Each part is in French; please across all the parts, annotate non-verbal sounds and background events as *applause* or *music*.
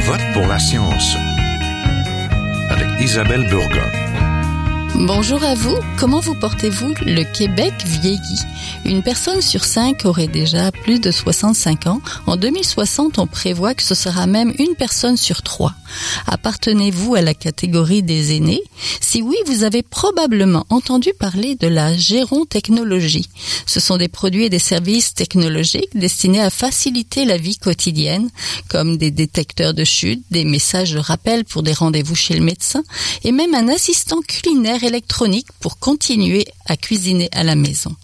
vote pour la science avec Isabelle Burgon. Bonjour à vous, comment vous portez-vous Le Québec vieillit. Une personne sur cinq aurait déjà plus de 65 ans. En 2060, on prévoit que ce sera même une personne sur trois. Appartenez-vous à la catégorie des aînés? Si oui, vous avez probablement entendu parler de la gérontechnologie. Ce sont des produits et des services technologiques destinés à faciliter la vie quotidienne, comme des détecteurs de chute, des messages de rappel pour des rendez-vous chez le médecin, et même un assistant culinaire électronique pour continuer à cuisiner à la maison.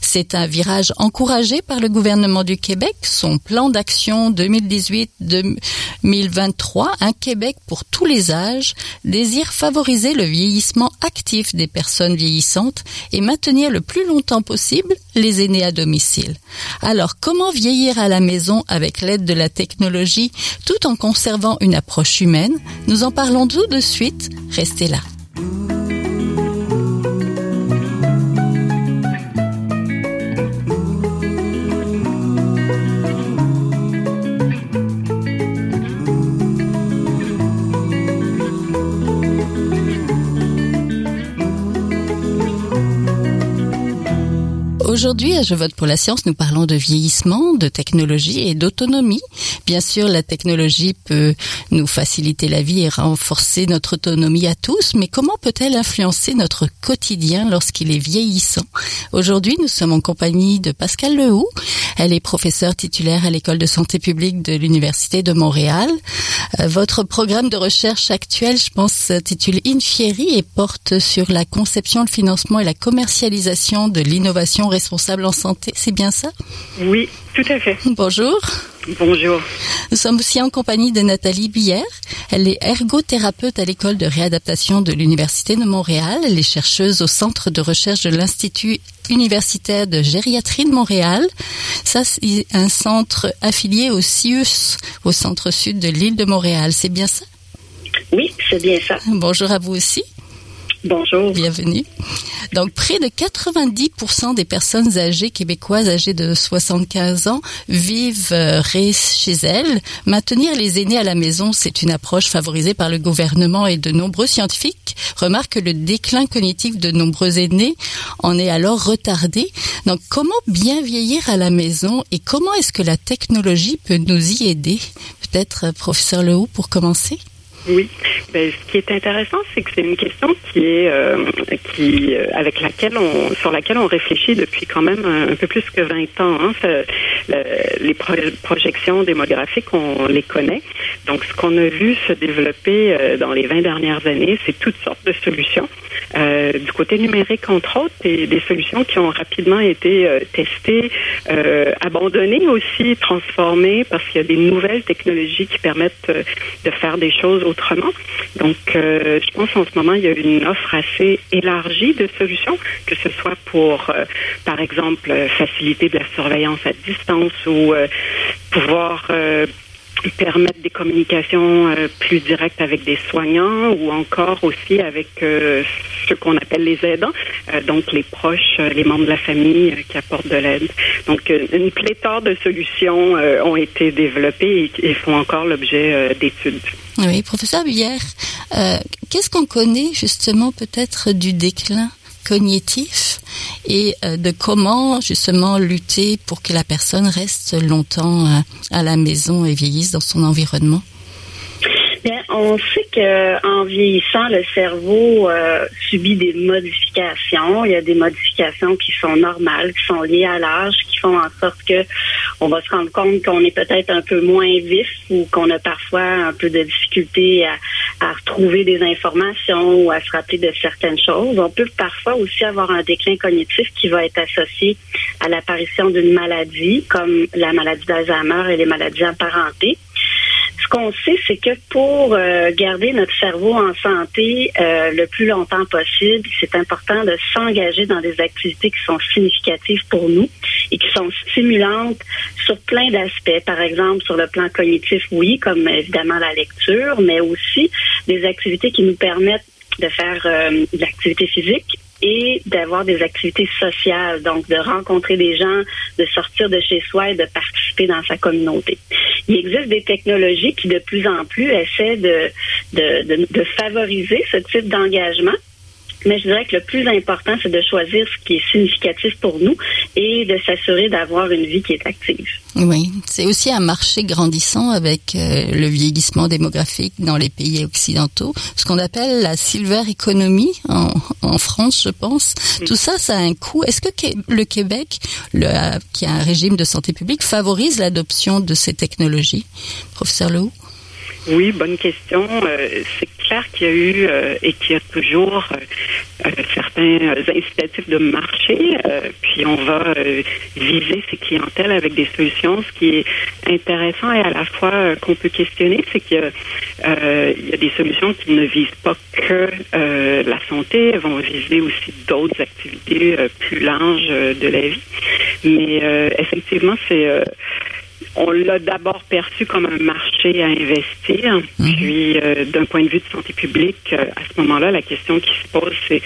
C'est un virage encouragé par le gouvernement du Québec. Son plan d'action 2018-2023, un Québec pour tous les âges, désire favoriser le vieillissement actif des personnes vieillissantes et maintenir le plus longtemps possible les aînés à domicile. Alors, comment vieillir à la maison avec l'aide de la technologie tout en conservant une approche humaine? Nous en parlons tout de suite. Restez là. Aujourd'hui, Je vote pour la science, nous parlons de vieillissement, de technologie et d'autonomie. Bien sûr, la technologie peut nous faciliter la vie et renforcer notre autonomie à tous, mais comment peut-elle influencer notre quotidien lorsqu'il est vieillissant? Aujourd'hui, nous sommes en compagnie de Pascal Lehoux. Elle est professeure titulaire à l'école de santé publique de l'Université de Montréal. Euh, votre programme de recherche actuel, je pense, s'intitule Infieri et porte sur la conception, le financement et la commercialisation de l'innovation responsable en santé. C'est bien ça? Oui, tout à fait. Bonjour. Bonjour. Nous sommes aussi en compagnie de Nathalie Billère. Elle est ergothérapeute à l'école de réadaptation de l'Université de Montréal. Elle est chercheuse au centre de recherche de l'Institut universitaire de gériatrie de Montréal. Ça, c'est un centre affilié au CIUS, au centre sud de l'île de Montréal. C'est bien ça? Oui, c'est bien ça. Bonjour à vous aussi. Bonjour. Bienvenue. Donc, près de 90% des personnes âgées québécoises âgées de 75 ans vivent euh, chez elles. Maintenir les aînés à la maison, c'est une approche favorisée par le gouvernement et de nombreux scientifiques remarquent que le déclin cognitif de nombreux aînés en est alors retardé. Donc, comment bien vieillir à la maison et comment est-ce que la technologie peut nous y aider? Peut-être, euh, professeur Lehoux, pour commencer oui. Ben, ce qui est intéressant, c'est que c'est une question qui est euh, qui euh, avec laquelle on sur laquelle on réfléchit depuis quand même un, peu plus que 20 ans. Hein. les projections démographiques, on les connaît. Donc, ce qu'on a vu se développer euh, dans les 20 dernières années, c'est toutes sortes de solutions. Du côté numérique, entre autres, et des solutions qui ont rapidement été testées, abandonnées aussi, transformées, parce qu'il y a des nouvelles technologies qui permettent de faire des choses autrement. Donc, euh, je pense en ce moment, il y a une offre assez élargie de solutions, que ce soit pour, euh, par exemple, faciliter de la surveillance à distance ou euh, pouvoir permettre des communications euh, plus directes avec des soignants ou encore aussi avec euh, ce qu'on appelle les aidants, euh, donc les proches, les membres de la famille qui apportent de l'aide. Donc une pléthore de solutions ont été développées et, et font encore l'objet d'études. Oui, professeur Bière, qu'est-ce qu'on connaît justement peut-être du déclin cognitif et euh, de comment justement lutter pour que la personne reste longtemps euh, à la maison et vieillisse dans son environnement. Bien, on sait que en vieillissant, le cerveau euh, subit des modifications. Il y a des modifications qui sont normales, qui sont liées à l'âge, qui font en sorte que on va se rendre compte qu'on est peut-être un peu moins vif ou qu'on a parfois un peu de difficulté à, à retrouver des informations ou à se rappeler de certaines choses. On peut parfois aussi avoir un déclin cognitif qui va être associé à l'apparition d'une maladie comme la maladie d'Alzheimer et les maladies apparentées. Qu'on sait, c'est que pour euh, garder notre cerveau en santé euh, le plus longtemps possible, c'est important de s'engager dans des activités qui sont significatives pour nous et qui sont stimulantes sur plein d'aspects. Par exemple, sur le plan cognitif, oui, comme évidemment la lecture, mais aussi des activités qui nous permettent de faire euh, l'activité physique et d'avoir des activités sociales, donc de rencontrer des gens, de sortir de chez soi et de participer dans sa communauté. il existe des technologies qui de plus en plus essaient de, de favoriser ce type d'engagement. Mais je dirais que le plus important, c'est de choisir ce qui est significatif pour nous et de s'assurer d'avoir une vie qui est active. Oui, c'est aussi un marché grandissant avec euh, le vieillissement démographique dans les pays occidentaux, ce qu'on appelle la silver economy en, en France, je pense. Tout ça, ça a un coût. Est-ce que le Québec, le, qui a un régime de santé publique, favorise l'adoption de ces technologies, professeur Lehoux? Oui, bonne question. Euh, c'est qu'il y a eu euh, et qu'il y a toujours euh, certains incitatifs de marché, puis on va viser ces clientèles avec des solutions. Ce qui est intéressant et à la fois qu'on peut questionner, c'est qu'il y, a des solutions qui ne visent pas que la santé, elles vont viser aussi d'autres activités plus larges de la vie. Mais effectivement, c'est on l'a d'abord perçu comme un marché à investir. Mhm. Puis, euh, d'un point de vue de santé publique, euh, à ce moment-là, la question qui se pose, c'est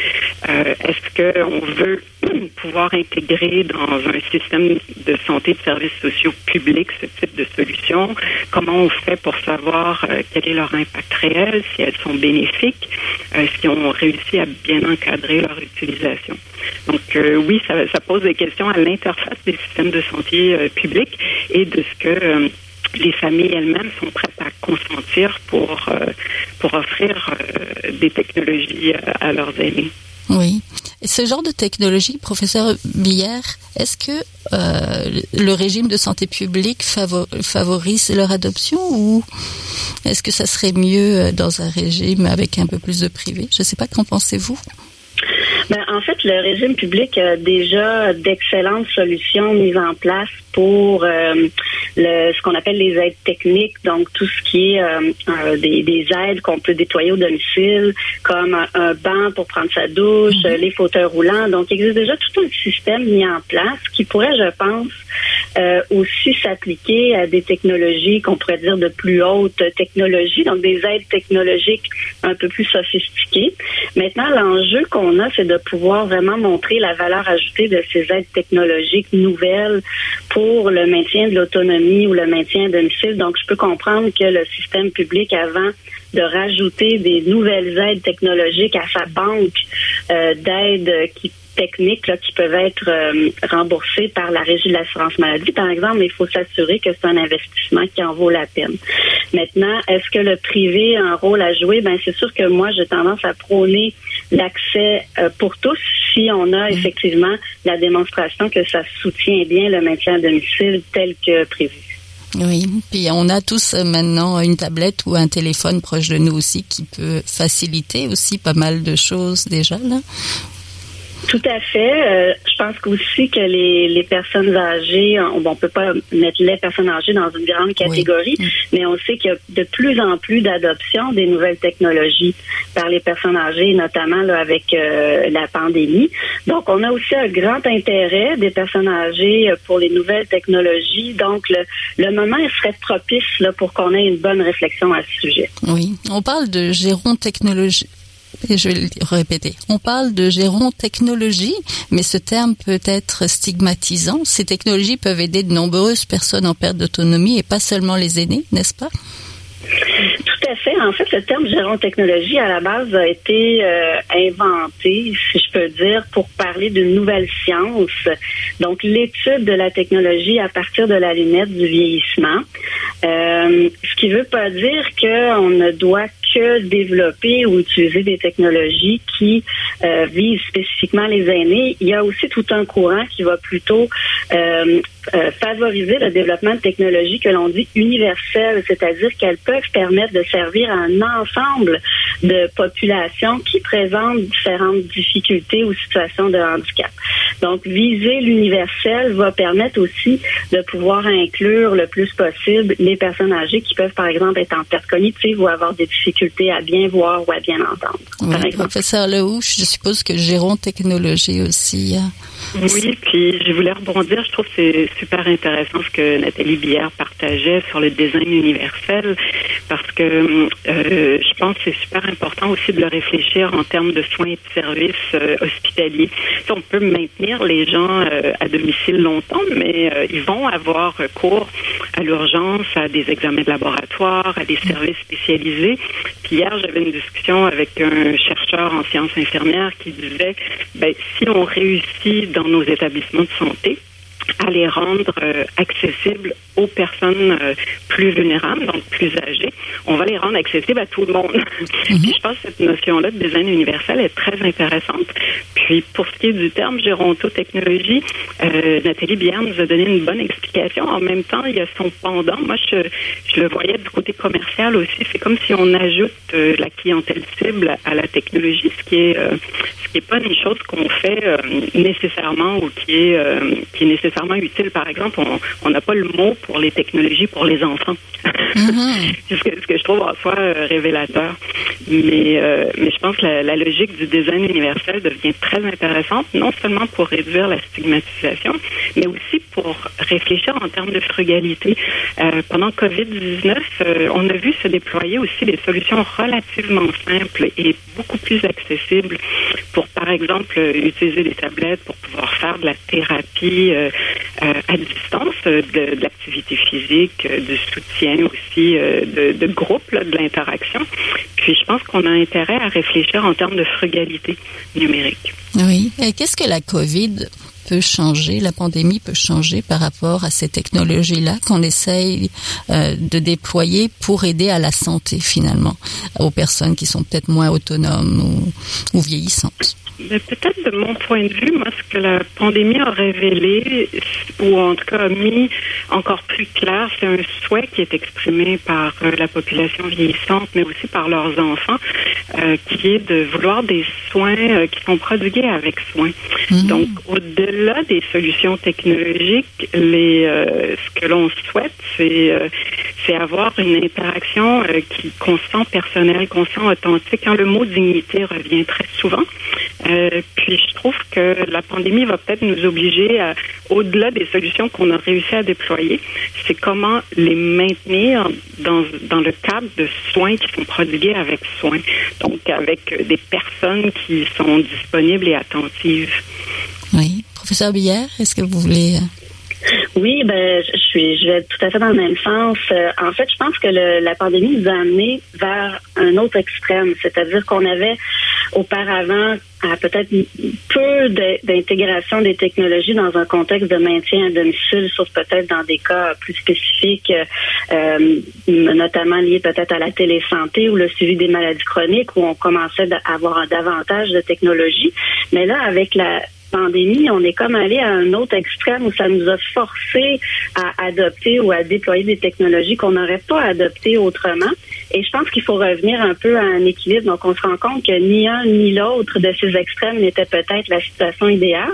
euh, est-ce qu'on veut *clears throat* pouvoir intégrer dans un système de santé de services sociaux publics ce type de solution? Comment on fait pour savoir quel est leur impact réel, si elles sont bénéfiques, est-ce qu'ils ont réussi à bien encadrer leur utilisation? Donc, oui, ça, pose des questions à l'interface des systèmes de santé publics et de ce que euh, les familles elles-mêmes sont prêtes à consentir pour, euh, pour offrir euh, des technologies à leurs aînés. Oui. Et ce genre de technologie, professeur Billard, est-ce que le régime de santé publique favorise leur adoption ou est-ce que ça serait mieux dans un régime avec un peu plus de privé? Je ne sais pas, qu'en pensez-vous? Ben, en fait, le régime public a déjà d'excellentes solutions mises en place pour euh, le, ce qu'on appelle les aides techniques, donc tout ce qui est euh, euh, des, des, aides qu'on peut déployer au domicile, comme un, banc pour prendre sa douche, mhm. les fauteuils roulants. Donc, il existe déjà tout un système mis en place qui pourrait, je pense, aussi s'appliquer à des technologies qu'on pourrait dire de plus haute technologie, donc des aides technologiques un peu plus sophistiquées. Maintenant, l'enjeu qu'on a, c'est de pouvoir vraiment montrer la valeur ajoutée de ces aides technologiques nouvelles pour le maintien de l'autonomie ou le maintien à domicile. Donc, je peux comprendre que le système public, avant de rajouter des nouvelles aides technologiques à sa banque euh, d'aides qui techniques qui peuvent être euh, remboursées par la Régie de l'assurance maladie, par exemple, il faut s'assurer que c'est un investissement qui en vaut la peine. Maintenant, est-ce que le privé a un rôle à jouer? Ben, c'est sûr que moi, j'ai tendance à prôner l'accès euh, pour tous si on a mm. effectivement la démonstration que ça soutient bien le maintien à domicile tel que prévu. Oui, puis on a tous euh, maintenant une tablette ou un téléphone proche de nous aussi qui peut faciliter aussi pas mal de choses déjà là. Tout à fait. Euh, je pense aussi que les, les personnes âgées, on, ne peut pas mettre les personnes âgées dans une grande catégorie, mm. mais on sait qu'il y a de plus en plus d'adoption des nouvelles technologies par les personnes âgées, notamment là, avec euh, la pandémie. Donc, on a aussi un grand intérêt des personnes âgées pour les nouvelles technologies. Donc, le, le moment serait propice là, pour qu'on ait une bonne réflexion à ce sujet. Oui, on parle de gérons technologie et je vais le répéter. On parle de gérons technologie, mais ce terme peut être stigmatisant. Ces technologies peuvent aider de nombreuses personnes en perte d'autonomie et pas seulement les aînés, n'est-ce pas? Tout à fait. En fait, le terme gérant technologie, à la base, a été euh, inventé, si je peux dire, pour parler d'une nouvelle science. Donc, l'étude de la technologie à partir de la lunette du vieillissement. Euh, ce qui ne veut pas dire qu'on ne doit que développer ou utiliser des technologies qui euh, visent spécifiquement les aînés. Il y a aussi tout un courant qui va plutôt euh, euh, favoriser le développement de technologies que l'on dit universelles, c'est-à-dire qu'elles peuvent permettre de servir à un ensemble de populations qui présentent différentes difficultés ou situations de handicap. Donc, viser l'universel va permettre aussi de pouvoir inclure le plus possible les personnes âgées qui peuvent, par exemple, être en perte cognitive ou avoir des difficultés à bien voir ou à bien entendre. Oui, professeur Lehoux, je suppose que Gérons Technologie aussi. Oui, puis je voulais rebondir. Je trouve que c'est super intéressant ce que Nathalie Billard partageait sur le design universel, parce que euh, je pense que c'est super important aussi de le réfléchir en termes de soins et de services euh, hospitaliers. on peut maintenir les gens euh, à domicile longtemps, mais ils vont avoir recours à l'urgence, à des examens de laboratoire, à des services spécialisés. Puis hier, j'avais une discussion avec un chercheur en sciences infirmières qui disait, ben, si on réussit dans nos établissements de santé, à les rendre euh, accessibles aux personnes euh, plus vulnérables, donc plus âgées. On va les rendre accessibles à tout le monde. Mhm. *laughs* Je pense que cette notion-là de design universel est très intéressante. Puis pour ce qui est du terme gérontotechnologie, euh, Nathalie Bière nous a donné une bonne explication. En même temps, il y a son pendant. Moi, je, je le voyais du côté commercial aussi. C'est comme si on ajoute euh, la clientèle cible à la technologie, ce qui est ce qui est pas une chose qu'on fait nécessairement ou qui est qui est nécessairement utile. Par exemple, on n'a pas le mot pour les technologies pour les enfants. Mm-hmm. *laughs* c'est ce que, je trouve en soi euh, révélateur. Mais, euh, mais je pense que la, logique du design universel devient très intéressante, non seulement pour réduire la stigmatisation, mais aussi pour réfléchir en termes de frugalité. Euh, pendant COVID-19, on a vu se déployer aussi des solutions relativement simples et beaucoup plus accessibles pour, par exemple, utiliser des tablettes pour pouvoir faire de la thérapie à distance, de, de l'activité physique, du soutien aussi de, de groupe, de l'interaction. Puis je pense qu'on a intérêt à réfléchir en termes de frugalité numérique. Oui. Et qu'est-ce que la COVID peut changer, la pandémie peut changer par rapport à ces technologies-là qu'on essaye euh, de déployer pour aider à la santé finalement, aux personnes qui sont peut-être moins autonomes ou vieillissantes? Peut-être de mon point de vue, moi, ce que la pandémie a révélé, ou en tout cas a mis encore plus clair, c'est un souhait qui est exprimé par euh, la population vieillissante, mais aussi par leurs enfants, euh, qui est de vouloir des soins euh, qui sont prodigués avec soin. Mhm. Donc, au-delà des solutions technologiques, les, ce que l'on souhaite, c'est c'est avoir une interaction qui qu'on sent personnelle, qu'on sent authentique. Quand le mot dignité revient très souvent, euh, puis je trouve que la pandémie va peut-être nous obliger, à, au-delà des solutions qu'on a réussi à déployer, c'est comment les maintenir dans, dans le cadre de soins qui sont prodigués avec soin, donc avec des personnes qui sont disponibles et attentives. Oui. Professeur Billard, est-ce que vous voulez euh, oui, ben, je suis, je vais tout à fait dans le même sens. Euh, en fait, je pense que le, la pandémie nous a amené vers un autre extrême, c'est-à-dire qu'on avait auparavant peut-être peu d'intégration des technologies dans un contexte de maintien à domicile, sauf peut-être dans des cas plus spécifiques, euh, notamment liés peut-être à la télésanté ou le suivi des maladies chroniques, où on commençait à avoir davantage de technologies. Mais là, avec la, pandémie, on est comme allé à un autre extrême où ça nous a forcé à adopter ou à déployer des technologies qu'on n'aurait pas adoptées autrement. Et je pense qu'il faut revenir un peu à un équilibre. Donc, on se rend compte que ni un ni l'autre de ces extrêmes n'était peut-être la situation idéale.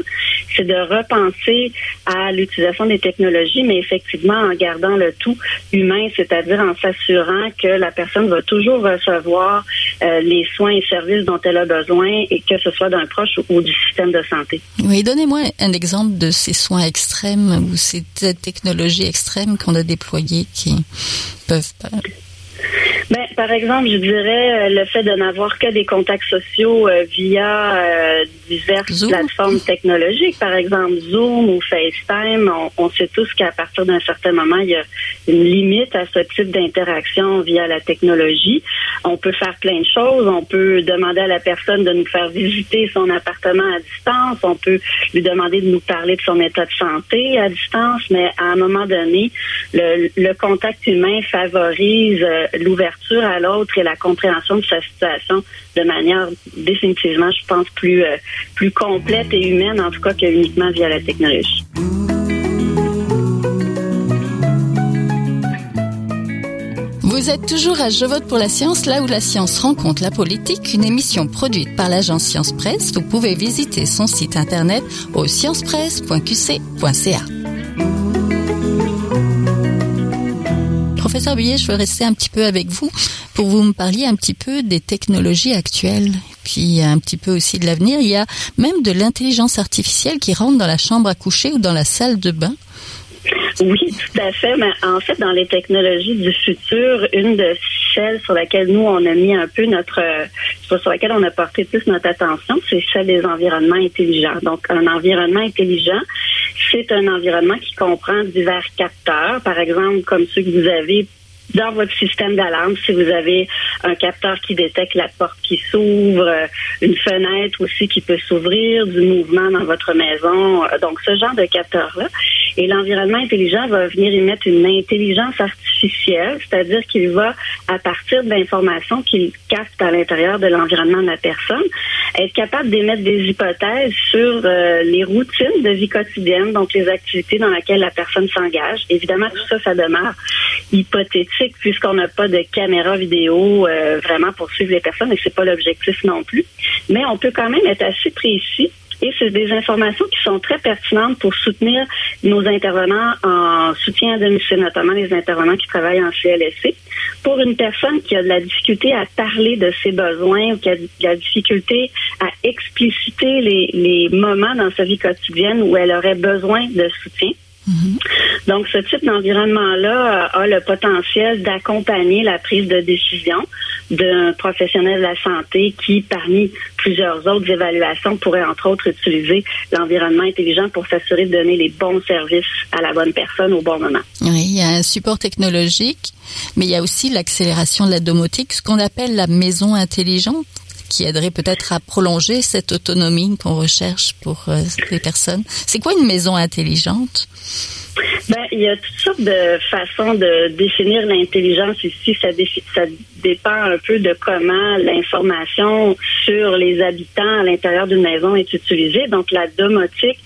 C'est de repenser à l'utilisation des technologies, mais effectivement en gardant le tout humain, c'est-à-dire en s'assurant que la personne va toujours recevoir euh, les soins et services dont elle a besoin, et que ce soit d'un proche ou du système de santé. Oui, donnez-moi un exemple de ces soins extrêmes ou ces technologies extrêmes qu'on a déployées qui peuvent pas ben, par exemple, je dirais euh, le fait de n'avoir que des contacts sociaux euh, via euh, diverses plateformes technologiques, par exemple Zoom ou FaceTime. On, on sait tous qu'à partir d'un certain moment, il y a une limite à ce type d'interaction via la technologie. On peut faire plein de choses. On peut demander à la personne de nous faire visiter son appartement à distance. On peut lui demander de nous parler de son état de santé à distance. Mais à un moment donné, le, le contact humain favorise l'ouverture à l'autre et la compréhension de sa situation de manière définitivement, je pense, plus, euh, plus complète et humaine, en tout cas, que uniquement via la technologie. Vous êtes toujours à Je vote pour la science, là où la science rencontre la politique, une émission produite par l'agence Science Presse. Vous pouvez visiter son site internet au sciencepresse.qc.ca. Professeur Billet, je veux rester un petit peu avec vous pour vous me parliez un petit peu des technologies actuelles, puis un petit peu aussi de l'avenir. Il y a même de l'intelligence artificielle qui rentre dans la chambre à coucher ou dans la salle de bain. Oui, tout à fait. Mais en fait, dans les technologies du futur, une de celle sur laquelle nous, on a mis un peu notre, sur laquelle on a porté plus notre attention, c'est celle des environnements intelligents. Donc, un environnement intelligent, c'est un environnement qui comprend divers capteurs, par exemple, comme ceux que vous avez dans votre système d'alarme, si vous avez un capteur qui détecte la porte qui s'ouvre, euh, une fenêtre aussi qui peut s'ouvrir, du mouvement dans votre maison, euh, donc ce genre de capteur-là. Et l'environnement intelligent va venir émettre une intelligence artificielle, c'est-à-dire qu'il va, à partir de l'information qu'il capte à l'intérieur de l'environnement de la personne, être capable d'émettre des hypothèses sur euh, les routines de vie quotidienne, donc les activités dans lesquelles la personne s'engage. Évidemment, tout ça, ça demeure hypothétique puisqu'on n'a pas de caméra vidéo euh, vraiment pour suivre les personnes et c'est pas l'objectif non plus. Mais on peut quand même être assez précis et c'est des informations qui sont très pertinentes pour soutenir nos intervenants en soutien à domicile, notamment les intervenants qui travaillent en CLSC. Pour une personne qui a de la difficulté à parler de ses besoins ou qui a de la difficulté à expliciter les, les moments dans sa vie quotidienne où elle aurait besoin de soutien, donc, ce type d'environnement-là a le potentiel d'accompagner la prise de décision d'un professionnel de la santé qui, parmi plusieurs autres évaluations, pourrait entre autres utiliser l'environnement intelligent pour s'assurer de donner les bons services à la bonne personne au bon moment. Oui, il y a un support technologique, mais il y a aussi l'accélération de la domotique, ce qu'on appelle la maison intelligente qui aiderait peut-être à prolonger cette autonomie qu'on recherche pour euh, les personnes. C'est quoi une maison intelligente? Ben, il y a toutes sortes de façons de définir l'intelligence ici. Ça, ça dépend un peu de comment l'information sur les habitants à l'intérieur d'une maison est utilisée. Donc, la domotique,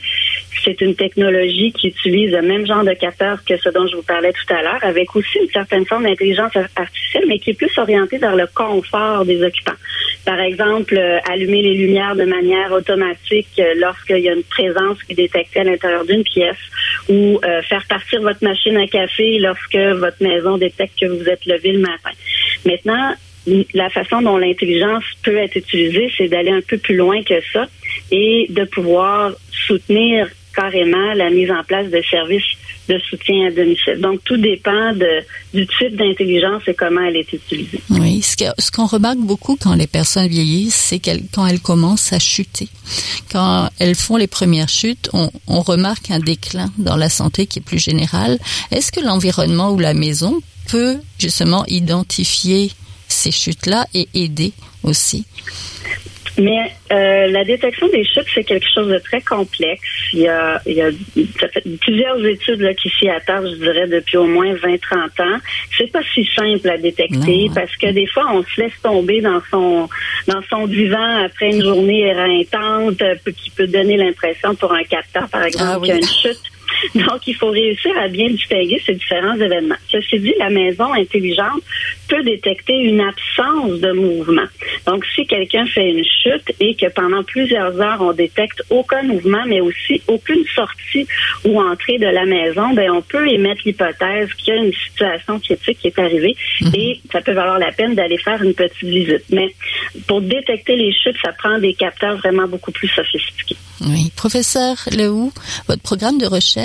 c'est une technologie qui utilise le même genre de capteur que ce dont je vous parlais tout à l'heure, avec aussi une certaine forme d'intelligence artificielle, mais qui est plus orientée vers le confort des occupants. Par exemple, euh, allumer les lumières de manière automatique euh, lorsqu'il y a une présence qui est détectée à l'intérieur d'une pièce, ou euh, faire partir votre machine à café lorsque votre maison détecte que vous êtes levé le matin. Maintenant, la façon dont l'intelligence peut être utilisée, c'est d'aller un peu plus loin que ça et de pouvoir soutenir carrément la mise en place de services de soutien à domicile. Donc, tout dépend du type d'intelligence et comment elle est utilisée. Oui, ce qu'on remarque beaucoup quand les personnes vieillissent, c'est quand elles commencent à chuter. Quand elles font les premières chutes, on, on remarque un déclin dans la santé qui est plus général. Est-ce que l'environnement ou la maison peut justement identifier ces chutes-là et aider aussi? Mais euh, la détection des chutes, c'est quelque chose de très complexe. Il y a, il y a ça fait plusieurs études là, qui s'y attardent, je dirais, depuis au moins 20-30 ans. C'est pas si simple à détecter parce que des fois, on se laisse tomber dans son dans son divan après une journée éreintante euh, qui peut donner l'impression pour un capteur, par exemple, ah qu'il y a une chute. *laughs* Donc, il faut réussir à bien distinguer ces différents événements. Ceci dit, la maison intelligente peut détecter une absence de mouvement. Donc, si quelqu'un fait une chute et que pendant plusieurs heures, on détecte aucun mouvement, mais aussi aucune sortie ou entrée de la maison, ben, on peut émettre l'hypothèse qu'il y a une situation critique qui est arrivée mhm. et ça peut valoir la peine d'aller faire une petite visite. Mais pour détecter les chutes, ça prend des capteurs vraiment beaucoup plus sophistiqués. Oui. Professeur Lehou, votre programme de recherche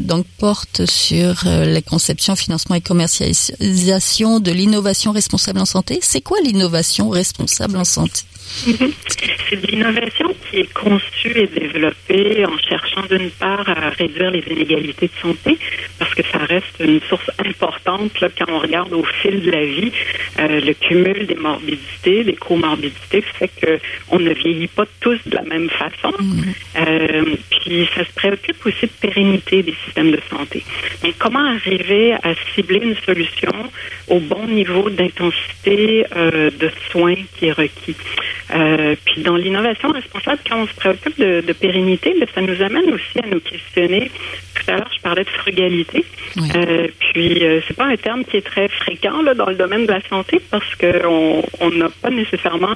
donc porte sur euh, la conception, financement et commercialisation de l'innovation responsable en santé. C'est quoi l'innovation responsable en santé? C'est de l'innovation qui est conçue et développée en cherchant d'une part à réduire les inégalités de santé, parce que ça reste une source importante là, quand on regarde au fil de la vie. Euh, le cumul des morbidités, des comorbidités fait qu'on ne vieillit pas tous de la même façon. Mm-hmm. Euh, puis ça se préoccupe aussi de pérennité des systèmes de santé. Donc comment arriver à cibler une solution au bon niveau d'intensité euh, de soins qui est requis? Euh, puis dans l'innovation responsable, quand on se préoccupe de, pérennité, ça nous amène aussi à nous questionner. Tout à l'heure, je parlais de frugalité. Euh, puis euh, c'est pas un terme qui est très fréquent là, dans le domaine de la santé parce qu'on on n'a pas nécessairement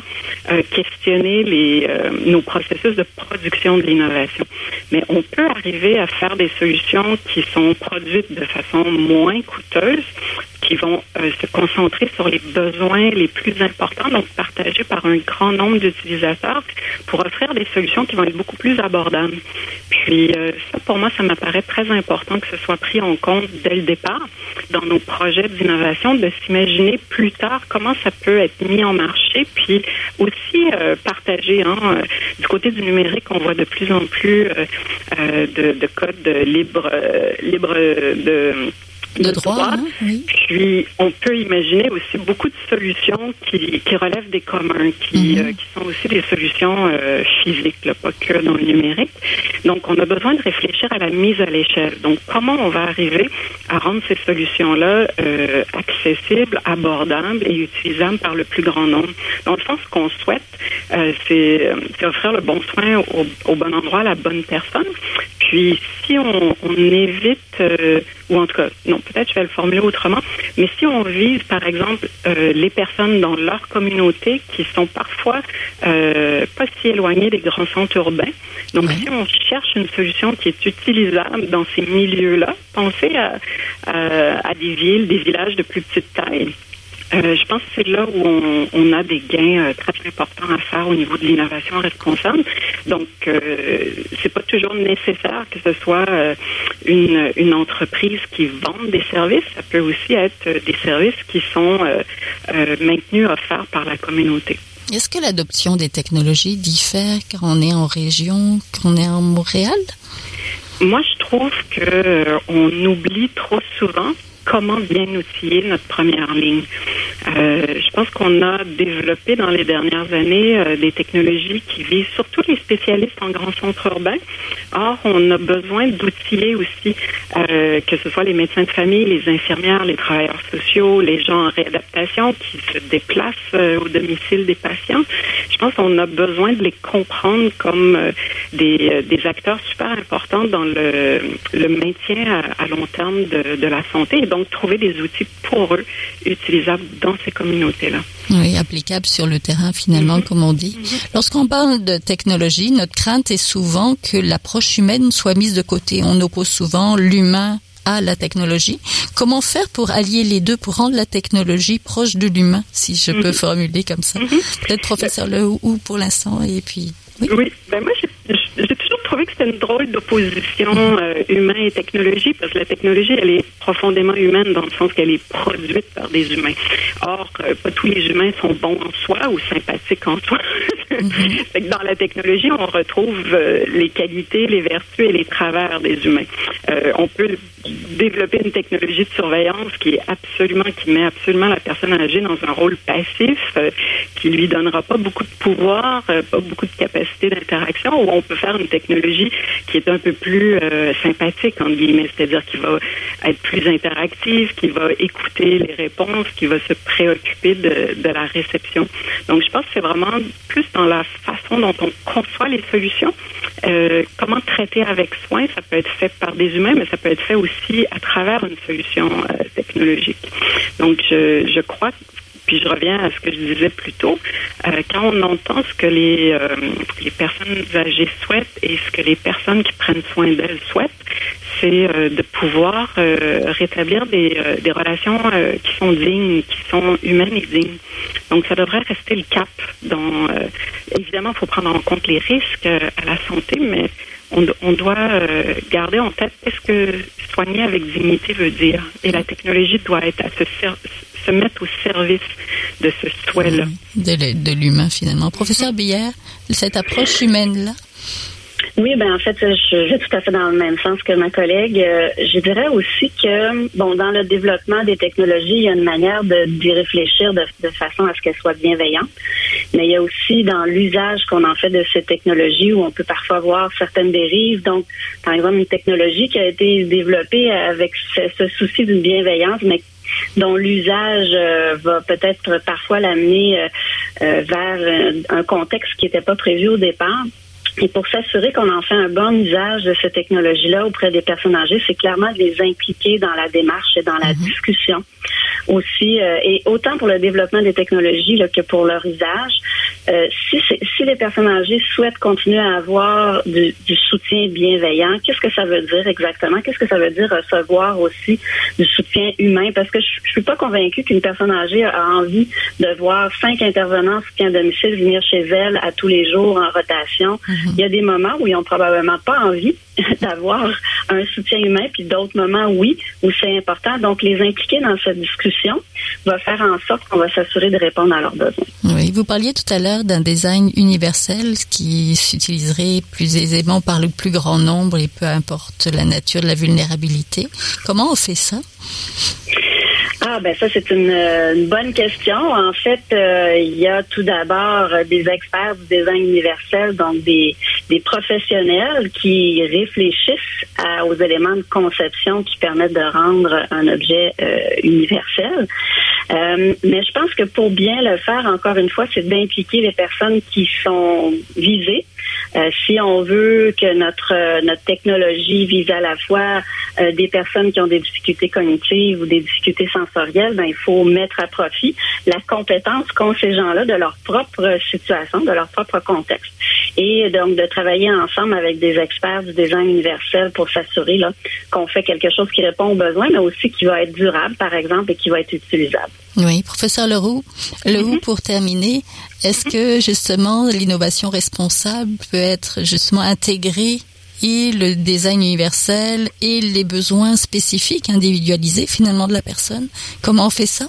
euh, questionné les, euh, nos processus de production de l'innovation. Mais on peut arriver à faire des solutions qui sont produites de façon moins coûteuse, qui vont euh, se concentrer sur les besoins les plus importants, donc partagés par un grand nombre d'utilisateurs, pour offrir des solutions qui vont être beaucoup plus abordables. Puis ça, pour moi, ça m'apparaît très important que ce soit pris en compte dès le départ. dans nos projets d'innovation de s'imaginer plus tard comment ça peut être mis en marché, puis aussi euh, partager. Hein, euh, du côté du numérique, on voit de plus en plus euh, de, de codes libres, libres de de droit. Hein, Puis, on peut imaginer aussi beaucoup de solutions qui, qui relèvent des communs, qui, mhm. euh, qui sont aussi des solutions euh, physiques, là, pas que dans le numérique. Donc, on a besoin de réfléchir à la mise à l'échelle. Donc, comment on va arriver à rendre ces solutions-là euh, accessibles, abordables et utilisables par le plus grand nombre? Donc, je pense ce qu'on souhaite, c'est offrir le bon soin au, au, bon endroit à la bonne personne. Puis, si on, on évite, ou en tout cas, non, peut-être je vais le formuler autrement, mais si on vise, par exemple, euh, les personnes dans leur communauté qui sont parfois euh, pas si éloignées des grands centres urbains, donc si on cherche une solution qui est utilisable dans ces milieux-là, pensez à, à des villes, des villages de plus petite taille. Euh, je pense que c'est là où on, on a des gains euh, très importants à faire au niveau de l'innovation responsable. Donc, euh, c'est pas toujours nécessaire que ce soit euh, une, une entreprise qui vende des services. Ça peut aussi être des services qui sont maintenus, offerts par la communauté. Est-ce que l'adoption des technologies diffère quand on est en région, qu'on est en Montréal? Moi, je trouve que on oublie trop souvent comment bien outiller notre première ligne. Euh, je pense qu'on a développé dans les dernières années euh, des technologies qui visent surtout les spécialistes en grands centres urbains. Or, on a besoin d'outiller aussi, euh, que ce soit les médecins de famille, les infirmières, les travailleurs sociaux, les gens en réadaptation qui se déplacent au domicile des patients. Je pense qu'on a besoin de les comprendre comme des, acteurs super importants dans le, maintien à, long terme de, la santé donc trouver des outils pour eux utilisables dans ces communautés-là. Oui, applicable sur le terrain finalement, mm-hmm. comme on dit. Lorsqu'on parle de technologie, notre crainte est souvent que l'approche humaine soit mise de côté. On oppose souvent l'humain à la technologie. Comment faire pour allier les deux, pour rendre la technologie proche de l'humain, si je peux mm-hmm. formuler comme ça? Peut-être professeur Le ou pour l'instant, et puis... Oui, oui. Ben moi, trouvé que c'était une drôle d'opposition euh, humain et technologie, parce que la technologie, elle est profondément humaine dans le sens qu'elle est produite par des humains. Or, euh, pas tous les humains sont bons en soi ou sympathiques en soi. *laughs* Mm-hmm. dans la technologie, on retrouve euh, les qualités, les vertus et les travers des humains. on peut développer une technologie de surveillance qui est absolument, qui met absolument la personne âgée dans un rôle passif, qui lui donnera pas beaucoup de pouvoir, pas beaucoup de capacité d'interaction, ou on peut faire une technologie qui est un peu plus euh, sympathique, entre guillemets, c'est-à-dire qui va être plus interactive, qui va écouter les réponses, qui va se préoccuper de, la réception. Donc, je pense que c'est vraiment plus dans la façon dont on conçoit les solutions. Euh, comment traiter avec soin, ça peut être fait par des humains, mais ça peut être fait aussi à travers une solution euh, technologique. Donc, je, je crois puis je reviens à ce que je disais plus tôt. Euh, quand on entend ce que les, euh, les personnes âgées souhaitent et ce que les personnes qui prennent soin d'elles souhaitent, c'est euh, de pouvoir rétablir des, relations qui sont dignes, qui sont humaines et dignes. Donc, ça devrait rester le cap. Dans, évidemment, il faut prendre en compte les risques à la santé, mais on, on doit garder en tête qu'est-ce que soigner avec dignité veut dire. Et la technologie doit être à ce se mettre au service de ce souhait-là. De, l'humain, finalement. Professeur Billard, cette approche humaine-là, oui, ben en fait, je vais tout à fait dans le même sens que ma collègue. Euh, je dirais aussi que, bon, dans le développement des technologies, il y a une manière d'y réfléchir de, façon à ce qu'elles soient bienveillantes. Mais il y a aussi dans l'usage qu'on en fait de ces technologies où on peut parfois voir certaines dérives. Donc, par exemple, une technologie qui a été développée avec ce, ce souci d'une bienveillance, mais dont l'usage euh, va peut-être parfois l'amener euh, vers un contexte qui n'était pas prévu au départ. Et pour s'assurer qu'on en fait un bon usage de cette technologie-là auprès des personnes âgées, c'est clairement de les impliquer dans la démarche et dans la mhm. discussion aussi, et autant pour le développement des technologies là, que pour leur usage. euh, si, si les personnes âgées souhaitent continuer à avoir du, du soutien bienveillant, qu'est-ce que ça veut dire exactement? Qu'est-ce que ça veut dire recevoir aussi du soutien humain? Parce que je, je suis pas convaincue qu'une personne âgée a envie de voir cinq intervenants soutien à domicile venir chez elle à tous les jours en rotation. Mm-hmm. Il y a des moments où ils ont probablement pas envie *laughs* d'avoir un soutien humain, puis d'autres moments, oui, où c'est important. Donc, les impliquer dans cette discussion va faire en sorte qu'on va s'assurer de répondre à leurs besoins. Oui, vous parliez tout à l'heure d'un design universel qui s'utiliserait plus aisément par le plus grand nombre et peu importe la nature de la vulnérabilité. Comment on fait ça? Ah ben ça c'est une, une, bonne question. En fait, euh, il y a tout d'abord des experts du design universel, donc des, des professionnels qui réfléchissent aux éléments de conception qui permettent de rendre un objet euh, universel. Euh, mais je pense que pour bien le faire, encore une fois, c'est d'impliquer les personnes qui sont visées. Euh, si on veut que notre euh, notre technologie vise à la fois euh, des personnes qui ont des difficultés cognitives ou des difficultés sensorielles, ben il faut mettre à profit la compétence qu'ont ces gens-là de leur propre situation, de leur propre contexte, et donc de travailler ensemble avec des experts du design universel pour s'assurer là qu'on fait quelque chose qui répond aux besoins, mais aussi qui va être durable, par exemple, et qui va être utilisable. Oui, professeur Leroux. Leroux, mm -hmm. pour terminer, est-ce que justement l'innovation responsable peut être justement intégrée et le design universel et les besoins spécifiques individualisés finalement de la personne Comment on fait ça?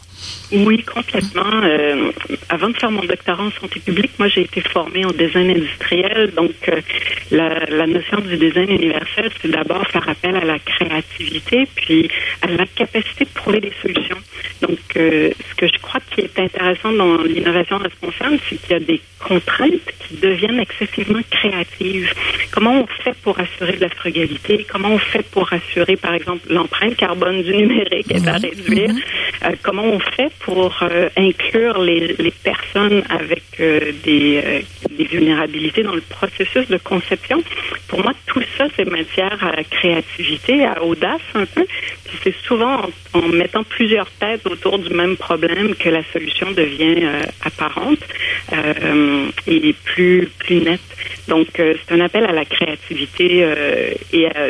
Oui, complètement. Euh, avant de faire mon doctorat en santé publique, moi, j'ai été formée en design industriel. Donc, euh, la, notion du design universel, c'est d'abord faire appel à la créativité, puis à la capacité de trouver des solutions. Donc, euh, ce que je crois qui est intéressant dans l'innovation responsable, c'est qu'il y a des contraintes qui deviennent excessivement créatives. Comment on fait pour assurer de la frugalité? Comment on fait pour assurer, par exemple, l'empreinte carbone du numérique est à réduire? comment on fait pour euh, inclure les, les, personnes avec euh, des, euh, des, vulnérabilités dans le processus de conception? Pour moi, tout ça, c'est matière à créativité, à audace un peu. C'est souvent en, mettant plusieurs têtes autour du même problème que la solution devient apparente et plus, plus nette. Donc, c'est un appel à la créativité et à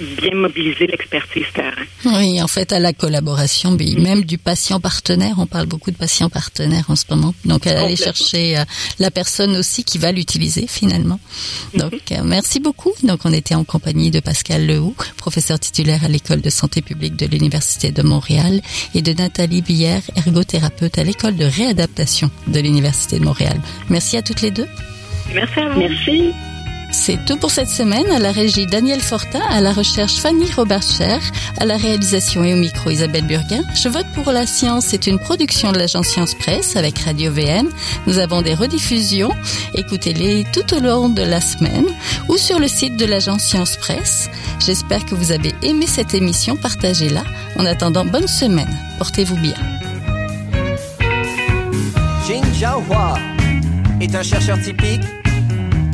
bien mobiliser l'expertise terrain. Oui, en fait, à la collaboration, mais même du patient partenaire. On parle beaucoup de patients partenaires en ce moment. Donc, à aller chercher euh, la personne aussi qui va l'utiliser finalement. Donc, euh, merci beaucoup. Donc, on était en compagnie de Pascal Lehoux, professeur titulaire à l'école de santé publique de l'Université de Montréal, et de Nathalie Bière, ergothérapeute à l'école de réadaptation de l'Université de Montréal. Merci à toutes les deux. Merci à vous. Merci. C'est tout pour cette semaine. À la régie Daniel Fortin, à la recherche Fanny Robert-Cher, à la réalisation et au micro Isabelle Burguin. Je vote pour la science. C'est une production de l'agence Science Presse avec Radio VM. Nous avons des rediffusions. Écoutez-les tout au long de la semaine ou sur le site de l'agence Science Presse. J'espère que vous avez aimé cette émission. Partagez-la. En attendant, bonne semaine. Portez-vous bien. Jin Jiahua est un chercheur typique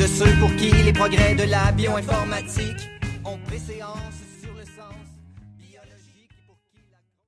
de ceux pour qui les progrès de la bioinformatique ont préséance.